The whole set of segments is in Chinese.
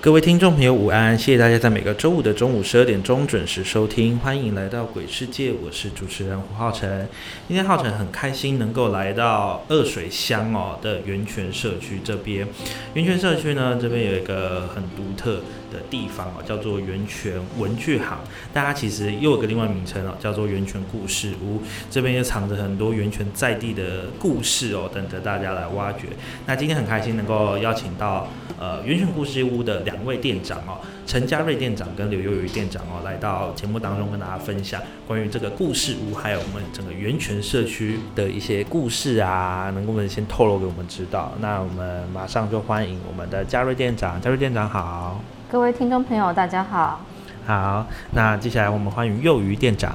各位听众朋友，午安！谢谢大家在每个周五的中午十二点钟准时收听，欢迎来到鬼世界，我是主持人胡浩辰。今天浩辰很开心能够来到二水乡哦的源泉社区这边。源泉社区呢，这边有一个很独特的地方哦，叫做源泉文具行。大家其实又有个另外名称哦，叫做源泉故事屋。这边也藏着很多源泉在地的故事哦，等着大家来挖掘。那今天很开心能够邀请到呃源泉故事屋的两位店长哦，陈家瑞店长跟刘幼瑜店长哦，来到节目当中跟大家分享关于这个故事屋，还有我们整个源泉社区的一些故事啊，能够我们先透露给我们知道。那我们马上就欢迎我们的嘉瑞店长，嘉瑞店长好。各位听众朋友，大家好。好，那接下来我们欢迎幼鱼店长。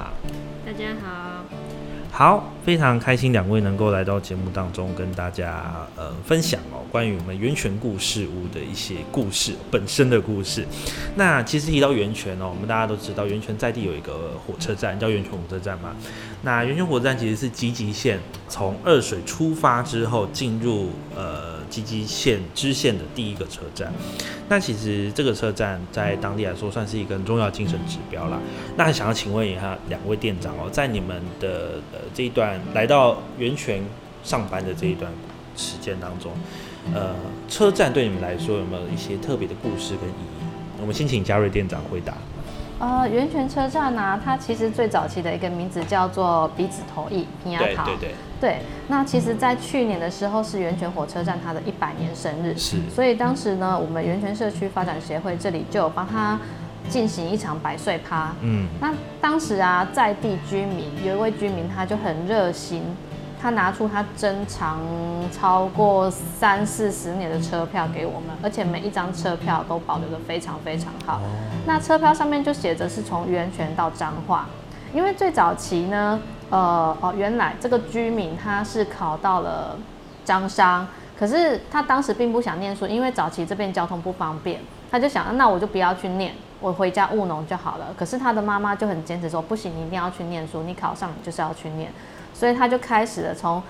大家好。好，非常开心两位能够来到节目当中跟大家呃分享哦，关于我们源泉故事屋的一些故事本身的故事。那其实提到源泉哦，我们大家都知道源泉在地有一个火车站叫源泉火车站嘛。那源泉火车站其实是吉吉线从二水出发之后进入呃吉吉线支线的第一个车站。那其实这个车站在当地来说算是一个很重要精神指标啦。那想要请问一下两位店长哦，在你们的呃这一段来到源泉上班的这一段时间当中，呃，车站对你们来说有没有一些特别的故事跟意义？我们先请嘉瑞店长回答。呃，源泉车站呢，它其实最早期的一个名字叫做鼻子头驿平牙桃。对对对。对，那其实，在去年的时候是源泉火车站它的一百年生日，是。所以当时呢，我们源泉社区发展协会这里就有帮他进行一场百岁趴。嗯。那当时啊，在地居民有一位居民，他就很热心。他拿出他珍藏超过三四十年的车票给我们，而且每一张车票都保留的非常非常好。那车票上面就写着是从源泉到彰化，因为最早期呢，呃哦，原来这个居民他是考到了彰商，可是他当时并不想念书，因为早期这边交通不方便，他就想，那我就不要去念，我回家务农就好了。可是他的妈妈就很坚持说，不行，你一定要去念书，你考上你就是要去念。所以他就开始了从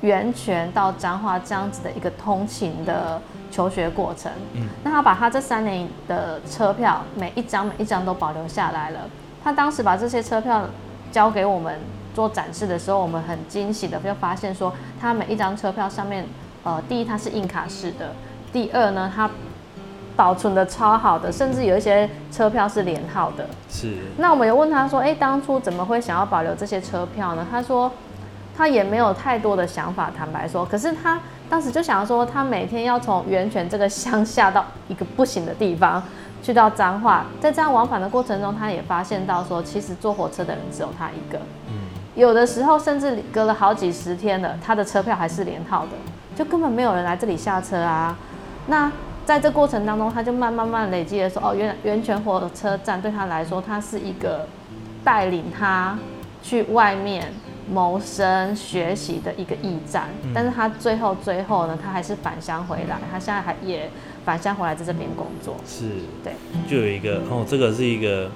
源泉到彰化这样子的一个通勤的求学过程。嗯，那他把他这三年的车票每一张每一张都保留下来了。他当时把这些车票交给我们做展示的时候，我们很惊喜的就发现说，他每一张车票上面，呃，第一它是硬卡式的，第二呢，它保存的超好的，甚至有一些车票是连号的。是。那我们有问他说：“哎，当初怎么会想要保留这些车票呢？”他说：“他也没有太多的想法，坦白说。可是他当时就想说，他每天要从源泉这个乡下到一个不行的地方，去到彰化，在这样往返的过程中，他也发现到说，其实坐火车的人只有他一个。嗯。有的时候甚至隔了好几十天了，他的车票还是连号的，就根本没有人来这里下车啊。那。在这过程当中，他就慢慢慢累积的说，哦，原来源泉火车站对他来说，他是一个带领他去外面谋生学习的一个驿站。但是他最后最后呢，他还是返乡回来，他现在还也返乡回来在这边工作。是，对，就有一个哦，这个是一个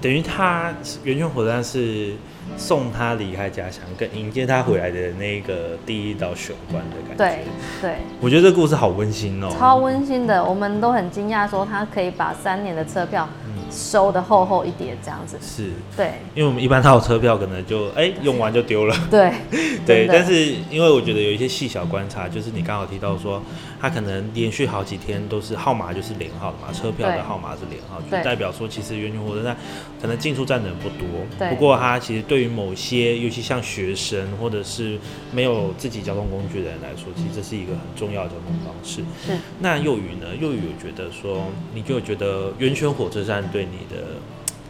等于他源泉火车站是。送他离开家乡，跟迎接他回来的那个第一道玄关的感觉。对对，我觉得这个故事好温馨哦，超温馨的。我们都很惊讶，说他可以把三年的车票收的厚厚一叠这样子。是，对，因为我们一般套车票可能就哎用完就丢了。对 对，但是因为我觉得有一些细小观察，就是你刚好提到说，它可能连续好几天都是号码就是连号的嘛，车票的号码是连号，就代表说其实圆泉火车站可能进出站的人不多。不过他其实对于某些，尤其像学生或者是没有自己交通工具的人来说，其实这是一个很重要的交通方式。是。那幼宇呢？幼宇有觉得说，你就觉得圆泉火车站对你的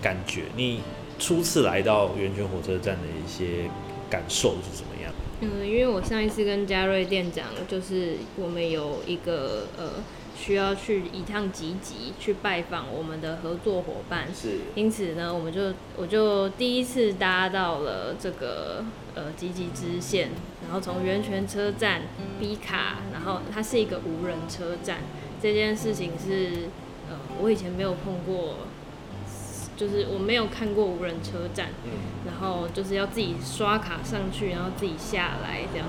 感觉，你初次来到圆泉火车站的一些感受是什么？嗯，因为我上一次跟嘉瑞店长，就是我们有一个呃需要去一趟集集去拜访我们的合作伙伴，是，因此呢，我们就我就第一次搭到了这个呃集集支线，然后从源泉车站 B 卡，然后它是一个无人车站，这件事情是呃我以前没有碰过。就是我没有看过无人车站，然后就是要自己刷卡上去，然后自己下来这样。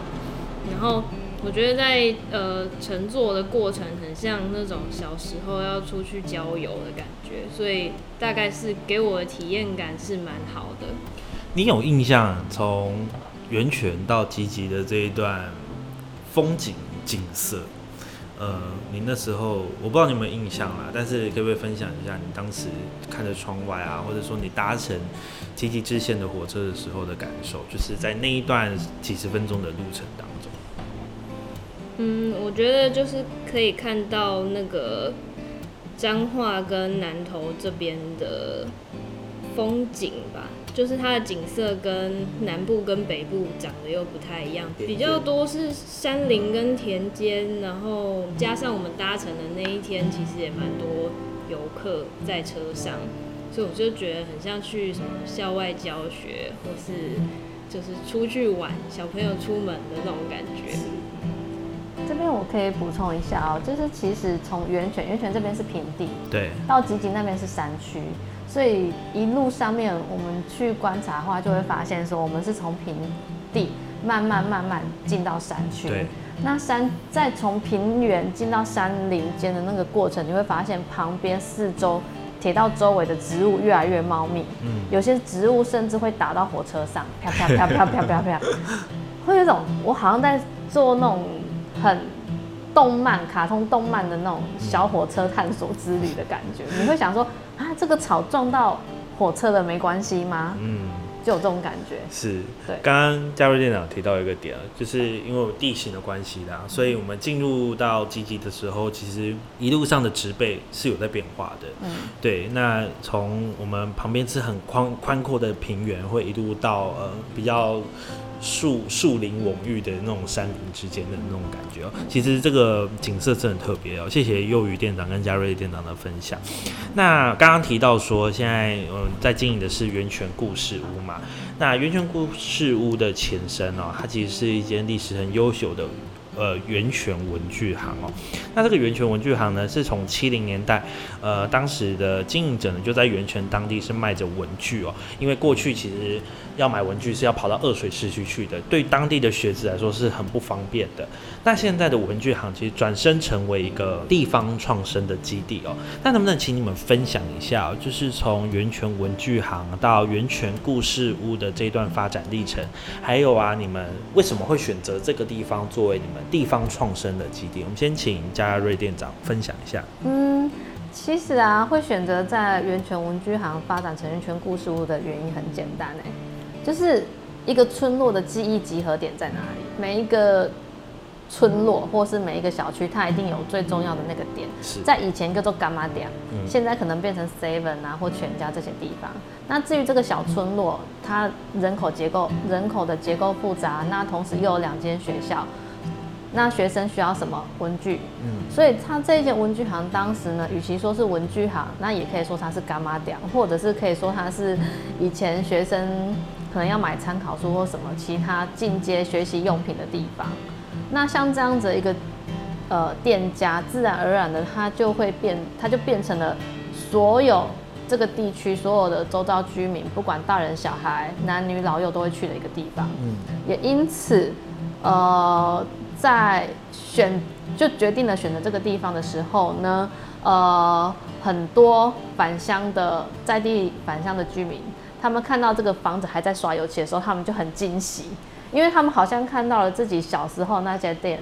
然后我觉得在呃乘坐的过程很像那种小时候要出去郊游的感觉，所以大概是给我的体验感是蛮好的。你有印象从源泉到吉吉的这一段风景景色？呃，你那时候我不知道你有没有印象啦，但是可不可以分享一下你当时看着窗外啊，或者说你搭乘吉吉支线的火车的时候的感受，就是在那一段几十分钟的路程当中。嗯，我觉得就是可以看到那个彰化跟南投这边的风景吧。就是它的景色跟南部跟北部长得又不太一样，比较多是山林跟田间，然后加上我们搭乘的那一天，其实也蛮多游客在车上，所以我就觉得很像去什么校外教学，或是就是出去玩，小朋友出门的那种感觉。这边我可以补充一下哦，就是其实从源泉，源泉这边是平地，对，到吉吉那边是山区。所以一路上面，我们去观察的话，就会发现说，我们是从平地慢慢慢慢进到山区。对。那山再从平原进到山林间的那个过程，你会发现旁边四周铁道周围的植物越来越茂密。嗯。有些植物甚至会打到火车上，啪啪啪啪啪啪啪，会有种我好像在做那种很动漫、卡通动漫的那种小火车探索之旅的感觉。你会想说。啊，这个草撞到火车了没关系吗？嗯，就有这种感觉。是，对。刚刚嘉瑞店长提到一个点，就是因为地形的关系啦，所以我们进入到基地的时候，其实一路上的植被是有在变化的。嗯，对。那从我们旁边是很宽宽阔的平原，会一路到呃比较。树树林蓊郁的那种山林之间的那种感觉哦，其实这个景色是很特别哦。谢谢幼鱼店长跟嘉瑞店长的分享。那刚刚提到说，现在嗯在经营的是源泉故事屋嘛？那源泉故事屋的前身哦，它其实是一间历史很悠久的。呃，源泉文具行哦，那这个源泉文具行呢，是从七零年代，呃，当时的经营者呢就在源泉当地是卖着文具哦，因为过去其实要买文具是要跑到二水市区去的，对当地的学子来说是很不方便的。那现在的文具行其实转身成为一个地方创生的基地哦，那能不能请你们分享一下，就是从源泉文具行到源泉故事屋的这段发展历程，还有啊，你们为什么会选择这个地方作为你们？地方创生的基地，我们先请嘉瑞店长分享一下。嗯，其实啊，会选择在源泉文具行发展成源泉故事屋的原因很简单哎，就是一个村落的记忆集合点在哪里？每一个村落或是每一个小区，它一定有最重要的那个点。在以前叫做干妈店，现在可能变成 Seven 啊或全家这些地方。那至于这个小村落，它人口结构人口的结构复杂，那同时又有两间学校。那学生需要什么文具？嗯，所以它这一间文具行当时呢，与其说是文具行，那也可以说它是干妈店，或者是可以说它是以前学生可能要买参考书或什么其他进阶学习用品的地方。那像这样子一个呃店家，自然而然的它就会变，它就变成了所有这个地区所有的周遭居民，不管大人小孩、男女老幼都会去的一个地方。嗯，也因此，呃。在选就决定了选择这个地方的时候呢，呃，很多返乡的在地返乡的居民，他们看到这个房子还在刷油漆的时候，他们就很惊喜，因为他们好像看到了自己小时候那家店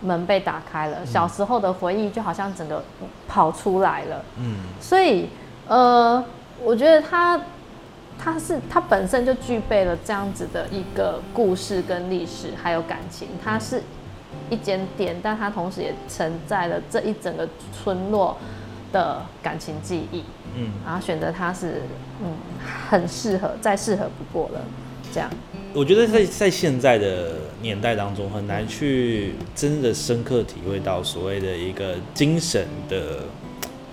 门被打开了，小时候的回忆就好像整个跑出来了。嗯，所以呃，我觉得他他是他本身就具备了这样子的一个故事跟历史，还有感情。它是一间店，但它同时也承载了这一整个村落的感情记忆。嗯，然后选择它是嗯很适合，再适合不过了。这样，我觉得在在现在的年代当中，很难去真的深刻体会到所谓的一个精神的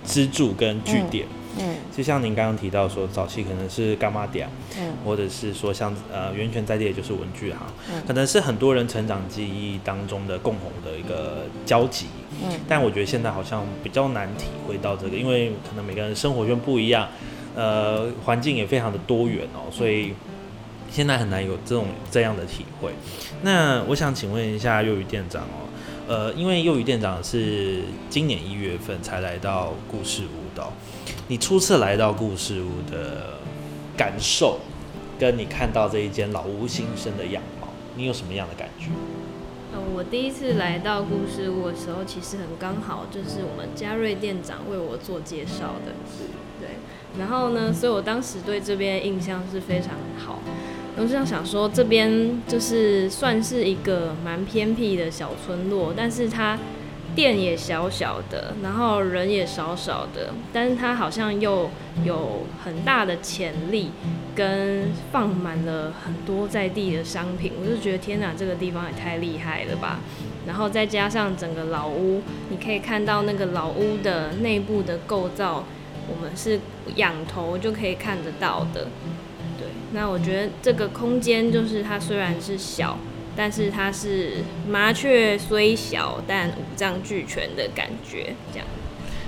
支柱跟据点。嗯，就像您刚刚提到说，早期可能是干妈店，嗯，或者是说像呃源泉在地，也就是文具行，可能是很多人成长记忆当中的共同的一个交集。嗯，但我觉得现在好像比较难体会到这个，因为可能每个人生活圈不一样，呃，环境也非常的多元哦，所以。现在很难有这种这样的体会。那我想请问一下幼鱼店长哦，呃，因为幼鱼店长是今年一月份才来到故事屋的，你初次来到故事屋的感受，跟你看到这一间老屋新生的样貌，你有什么样的感觉？呃，我第一次来到故事屋的时候，其实很刚好，就是我们嘉瑞店长为我做介绍的，对。然后呢，所以我当时对这边印象是非常好。我就想说，这边就是算是一个蛮偏僻的小村落，但是它店也小小的，然后人也少少的，但是它好像又有很大的潜力，跟放满了很多在地的商品，我就觉得天哪，这个地方也太厉害了吧！然后再加上整个老屋，你可以看到那个老屋的内部的构造，我们是仰头就可以看得到的。那我觉得这个空间就是它虽然是小，但是它是麻雀虽小，但五脏俱全的感觉。这样。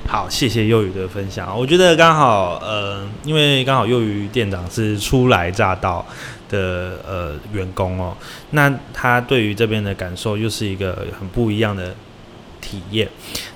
好，谢谢幼鱼的分享。我觉得刚好，呃，因为刚好幼鱼店长是初来乍到的呃员工哦，那他对于这边的感受又是一个很不一样的。体验，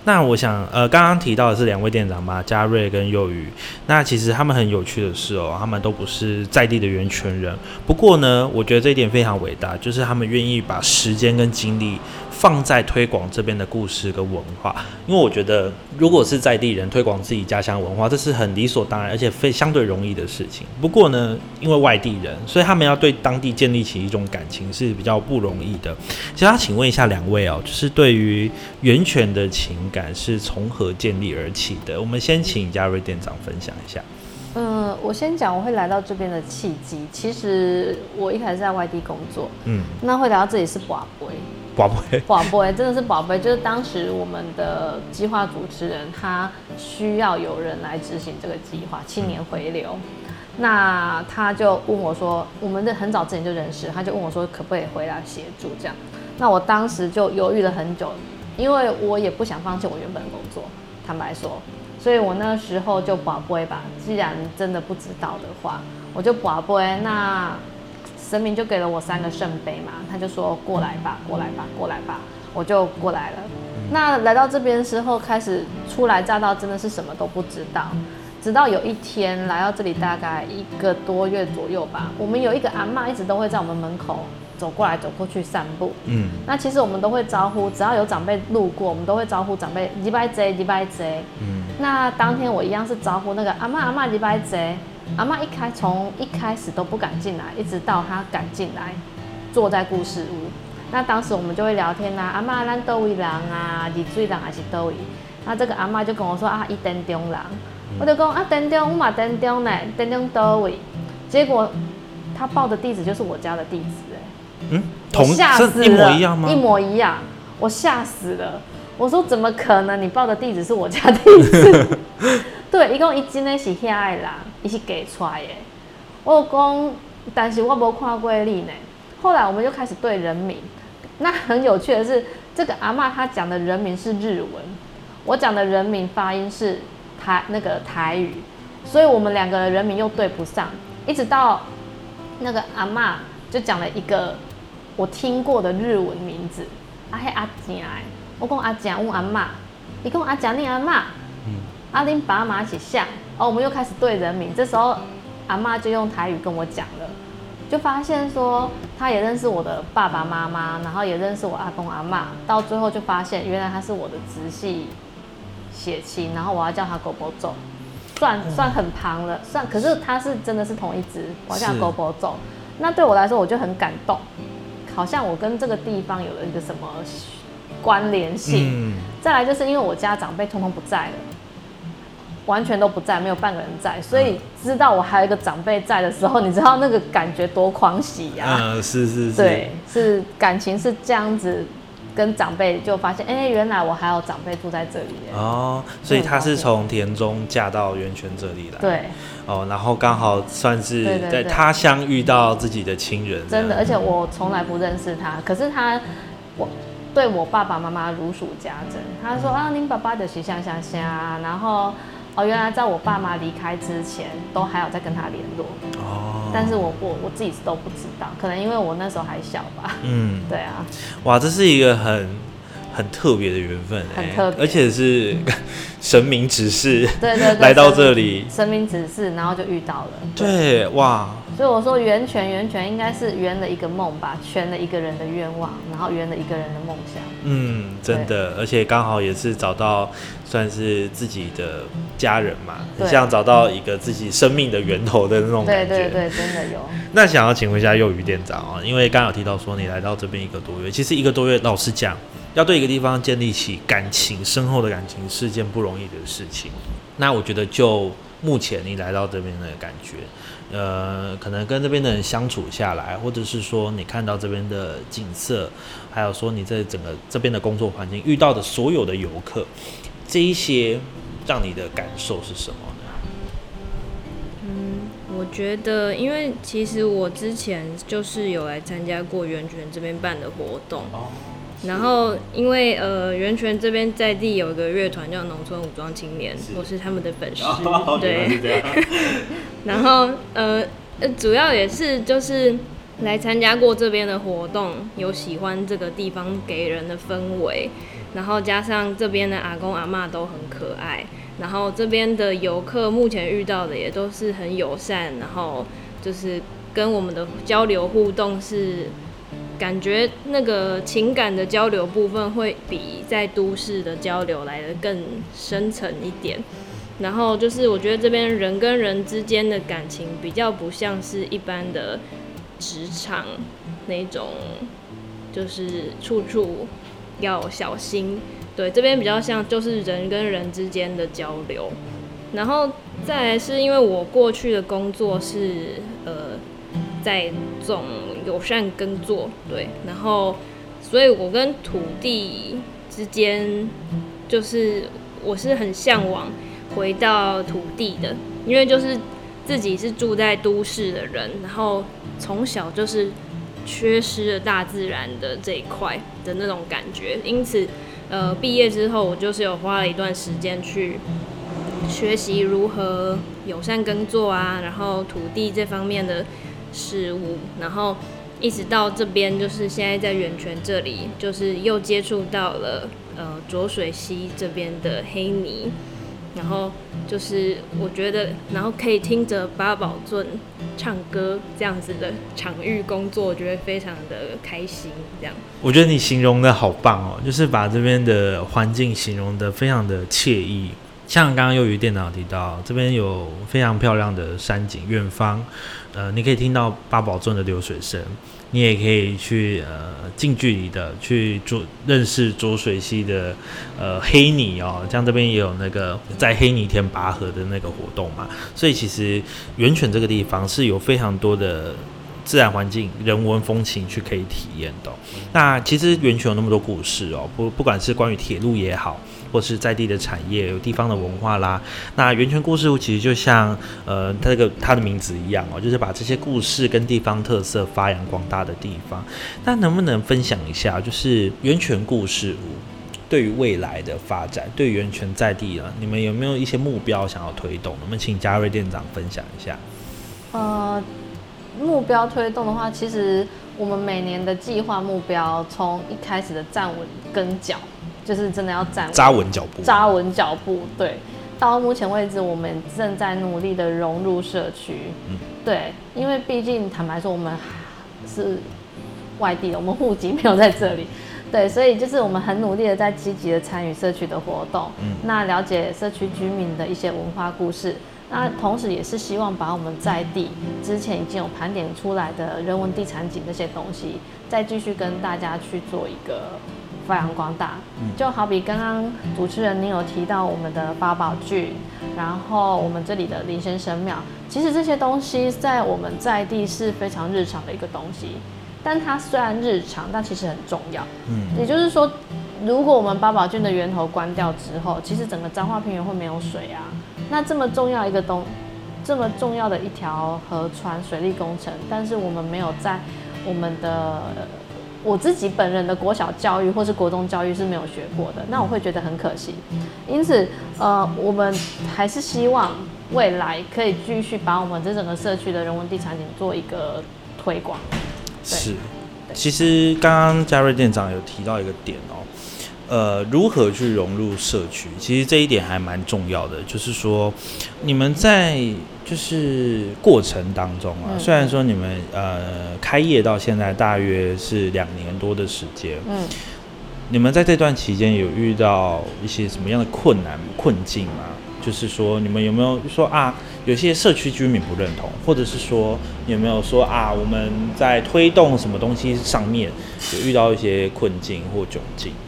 那我想，呃，刚刚提到的是两位店长嘛，嘉瑞跟幼宇。那其实他们很有趣的是哦，他们都不是在地的源泉人。不过呢，我觉得这一点非常伟大，就是他们愿意把时间跟精力。放在推广这边的故事跟文化，因为我觉得，如果是在地人推广自己家乡文化，这是很理所当然，而且非相对容易的事情。不过呢，因为外地人，所以他们要对当地建立起一种感情是比较不容易的。想要请问一下两位哦，就是对于源泉的情感是从何建立而起的？我们先请嘉瑞店长分享一下。嗯，我先讲我会来到这边的契机。其实我一开始在外地工作，嗯，那会来到这里是宝贝。宝贝，宝贝，真的是宝贝。就是当时我们的计划主持人，他需要有人来执行这个计划，青年回流。那他就问我说，我们的很早之前就认识，他就问我说，可不可以回来协助这样？那我当时就犹豫了很久，因为我也不想放弃我原本的工作，坦白说，所以我那时候就宝贝吧。既然真的不知道的话，我就宝贝那。神明就给了我三个圣杯嘛，他就说过来吧，过来吧，过来吧，我就过来了。那来到这边时候，开始初来乍到，真的是什么都不知道。直到有一天来到这里，大概一个多月左右吧，我们有一个阿妈一直都会在我们门口走过来走过去散步。嗯，那其实我们都会招呼，只要有长辈路过，我们都会招呼长辈礼拜贼，礼拜贼。嗯，那当天我一样是招呼那个阿妈阿妈礼拜贼。阿妈一开从一开始都不敢进来，一直到她敢进来，坐在故事屋。那当时我们就会聊天啦，阿妈咱多位人啊，二水人还是多位？那这个阿妈就跟我说啊，一登中人，我就讲啊，登中我嘛登中呢，登中多位。结果他报的地址就是我家的地址，哎，嗯，同吓死了，一模一样吗？一模一样，我吓死了。我说怎么可能？你报的地址是我家地址？对，一共一真的是遐的人，伊是给出来的。我讲，但是我无看过你呢。后来我们就开始对人名。那很有趣的是，这个阿嬷她讲的人名是日文，我讲的人名发音是台那个台语，所以我们两个人名又对不上。一直到那个阿嬷就讲了一个我听过的日文名字，阿嘿阿姐。我讲阿姐问阿嬷，伊讲阿姐你阿嬷。阿林爸妈一起下。哦，我们又开始对人名。这时候阿妈就用台语跟我讲了，就发现说他也认识我的爸爸妈妈，然后也认识我阿公阿妈，到最后就发现原来他是我的直系血亲，然后我要叫他狗狗走，算算很旁了，算可是他是真的是同一只，我要叫他狗狗走，那对我来说我就很感动，好像我跟这个地方有了一个什么关联性。再来就是因为我家长辈通通不在了。完全都不在，没有半个人在，所以知道我还有一个长辈在的时候，你知道那个感觉多狂喜呀！嗯，是是是，对，是感情是这样子，跟长辈就发现，哎，原来我还有长辈住在这里。哦，所以他是从田中嫁到源泉这里来。对。哦，然后刚好算是在他乡遇到自己的亲人。真的，而且我从来不认识他，可是他我对我爸爸妈妈如数家珍。他说啊，您爸爸的形象像像，然后。哦，原来在我爸妈离开之前，都还有在跟他联络。哦，但是我我我自己都不知道，可能因为我那时候还小吧。嗯，对啊。哇，这是一个很很特别的缘分，很特别，而且是神明指示，对对对，来到这里，神明指示，然后就遇到了。对，哇。所以我说圆全圆全应该是圆了一个梦吧，圆了一个人的愿望，然后圆了一个人的梦想。嗯，真的，而且刚好也是找到算是自己的家人嘛，像找到一个自己生命的源头的那种感觉。对对对，真的有。那想要请问一下幼鱼店长哦，因为刚刚有提到说你来到这边一个多月，其实一个多月，老实讲，要对一个地方建立起感情深厚的感情是件不容易的事情。那我觉得就目前你来到这边的感觉。呃，可能跟这边的人相处下来，或者是说你看到这边的景色，还有说你在整个这边的工作环境遇到的所有的游客，这一些让你的感受是什么呢？嗯，我觉得，因为其实我之前就是有来参加过源泉这边办的活动。然后，因为呃，源泉这边在地有一个乐团叫农村武装青年，我是他们的粉丝，对。然后呃，主要也是就是来参加过这边的活动，有喜欢这个地方给人的氛围，然后加上这边的阿公阿妈都很可爱，然后这边的游客目前遇到的也都是很友善，然后就是跟我们的交流互动是。感觉那个情感的交流部分会比在都市的交流来的更深层一点，然后就是我觉得这边人跟人之间的感情比较不像是一般的职场那种，就是处处要小心。对，这边比较像就是人跟人之间的交流，然后再来是因为我过去的工作是呃。在种友善耕作，对，然后，所以我跟土地之间，就是我是很向往回到土地的，因为就是自己是住在都市的人，然后从小就是缺失了大自然的这一块的那种感觉，因此，呃，毕业之后我就是有花了一段时间去学习如何友善耕作啊，然后土地这方面的。事物，然后一直到这边，就是现在在源泉这里，就是又接触到了呃浊水溪这边的黑泥，然后就是我觉得，然后可以听着八宝尊唱歌这样子的场域工作，我觉得非常的开心。这样，我觉得你形容的好棒哦，就是把这边的环境形容的非常的惬意。像刚刚又与电脑提到，这边有非常漂亮的山景，远方，呃，你可以听到八宝镇的流水声，你也可以去呃近距离的去做认识浊水溪的呃黑泥哦，像这边也有那个在黑泥田拔河的那个活动嘛，所以其实源泉这个地方是有非常多的自然环境、人文风情去可以体验的。那其实源泉有那么多故事哦，不不管是关于铁路也好。或是在地的产业，有地方的文化啦。那源泉故事屋其实就像呃，它这个它的名字一样哦，就是把这些故事跟地方特色发扬光大的地方。那能不能分享一下，就是源泉故事屋对于未来的发展，对源泉在地啊，你们有没有一些目标想要推动？我们请嘉瑞店长分享一下。呃，目标推动的话，其实我们每年的计划目标，从一开始的站稳跟脚。就是真的要站扎稳脚步，扎稳脚步，对。到目前为止，我们正在努力的融入社区。嗯，对，因为毕竟坦白说，我们是外地的，我们户籍没有在这里。对，所以就是我们很努力的在积极的参与社区的活动，嗯，那了解社区居民的一些文化故事，那同时也是希望把我们在地之前已经有盘点出来的人文地产景这些东西，再继续跟大家去做一个发扬光大。就好比刚刚主持人您有提到我们的八宝郡，然后我们这里的林先生庙，其实这些东西在我们在地是非常日常的一个东西。但它虽然日常，但其实很重要。嗯，也就是说，如果我们八宝郡的源头关掉之后，其实整个彰化平原会没有水啊。那这么重要一个东，这么重要的一条河川水利工程，但是我们没有在我们的我自己本人的国小教育或是国中教育是没有学过的，那我会觉得很可惜。因此，呃，我们还是希望未来可以继续把我们这整个社区的人文地产景做一个推广。是，其实刚刚嘉瑞店长有提到一个点哦，呃，如何去融入社区，其实这一点还蛮重要的。就是说，你们在就是过程当中啊，虽然说你们呃开业到现在大约是两年多的时间，嗯，你们在这段期间有遇到一些什么样的困难困境吗？就是说，你们有没有说啊？有些社区居民不认同，或者是说有没有说啊？我们在推动什么东西上面有遇到一些困境或窘境的？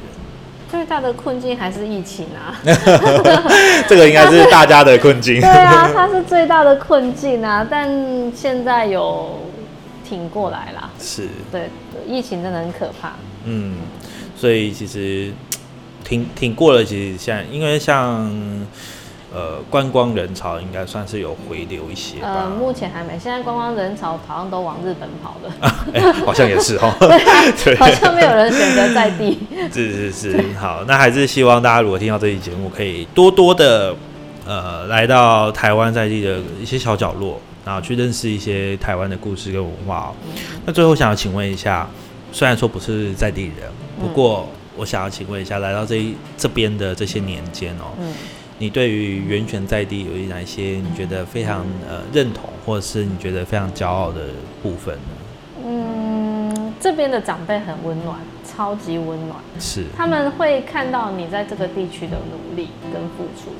最大的困境还是疫情啊！这个应该是大家的困境。对啊，它是最大的困境啊！但现在有挺过来啦。是。对，疫情真的很可怕。嗯，所以其实挺挺过了。其实现在因为像。呃，观光人潮应该算是有回流一些。呃，目前还没，现在观光人潮好像都往日本跑了。哎，好像也是哦。对，好像没有人选择在地。是是是，好，那还是希望大家如果听到这期节目，可以多多的呃来到台湾在地的一些小角落，然后去认识一些台湾的故事跟文化哦。那最后想要请问一下，虽然说不是在地人，不过我想要请问一下，来到这一这边的这些年间哦。你对于源泉在地有哪一些你觉得非常呃认同，或者是你觉得非常骄傲的部分呢？嗯，这边的长辈很温暖，超级温暖。是。他们会看到你在这个地区的努力跟付出，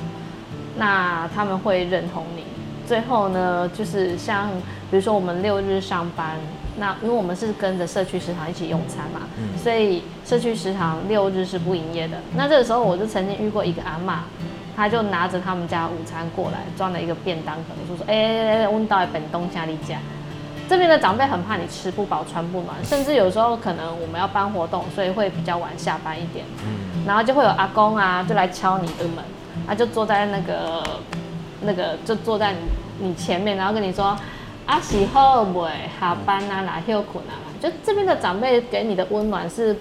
那他们会认同你。最后呢，就是像比如说我们六日上班，那因为我们是跟着社区食堂一起用餐嘛，所以社区食堂六日是不营业的。那这个时候我就曾经遇过一个阿妈。他就拿着他们家午餐过来，装了一个便当盒，就说：“哎，我们到本东家里家。”这边的长辈很怕你吃不饱穿不暖，甚至有时候可能我们要办活动，所以会比较晚下班一点。嗯，然后就会有阿公啊，就来敲你的门，他就坐在那个那个，就坐在你前面，然后跟你说：“阿喜好不？下班啊，哪休困啊？”就这边的长辈给你的温暖，是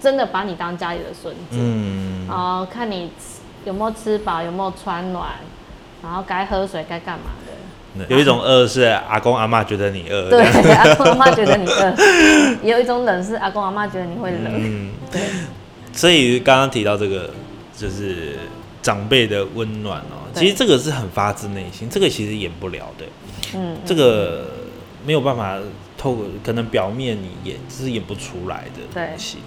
真的把你当家里的孙子。嗯，然后看你。有没有吃饱？有没有穿暖？然后该喝水该干嘛的？有一种饿是阿公阿妈觉得你饿，对，阿公阿妈觉得你饿。有一种冷是阿公阿妈觉得你会冷。嗯，对。所以刚刚提到这个，就是长辈的温暖哦。其实这个是很发自内心，这个其实演不了的。嗯，这个没有办法透过可能表面你演，这是演不出来的东西。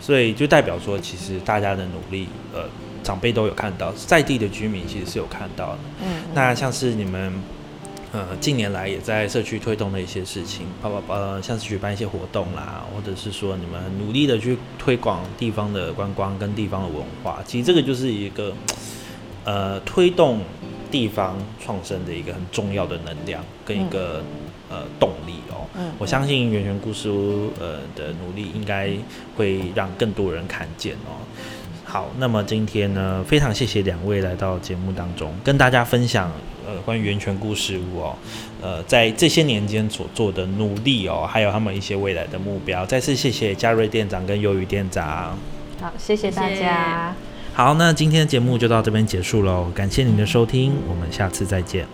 所以就代表说，其实大家的努力，呃。长辈都有看到，在地的居民其实是有看到的。嗯，那像是你们，呃，近年来也在社区推动的一些事情，包括呃，像是举办一些活动啦，或者是说你们努力的去推广地方的观光跟地方的文化，其实这个就是一个呃推动地方创生的一个很重要的能量跟一个呃动力哦。嗯，我相信圆圆故事屋呃的努力应该会让更多人看见哦。好，那么今天呢，非常谢谢两位来到节目当中，跟大家分享呃关于源泉故事屋哦，呃在这些年间所做的努力哦，还有他们一些未来的目标。再次谢谢嘉瑞店长跟鱿鱼店长。好，谢谢大家。好，那今天的节目就到这边结束喽，感谢您的收听，我们下次再见。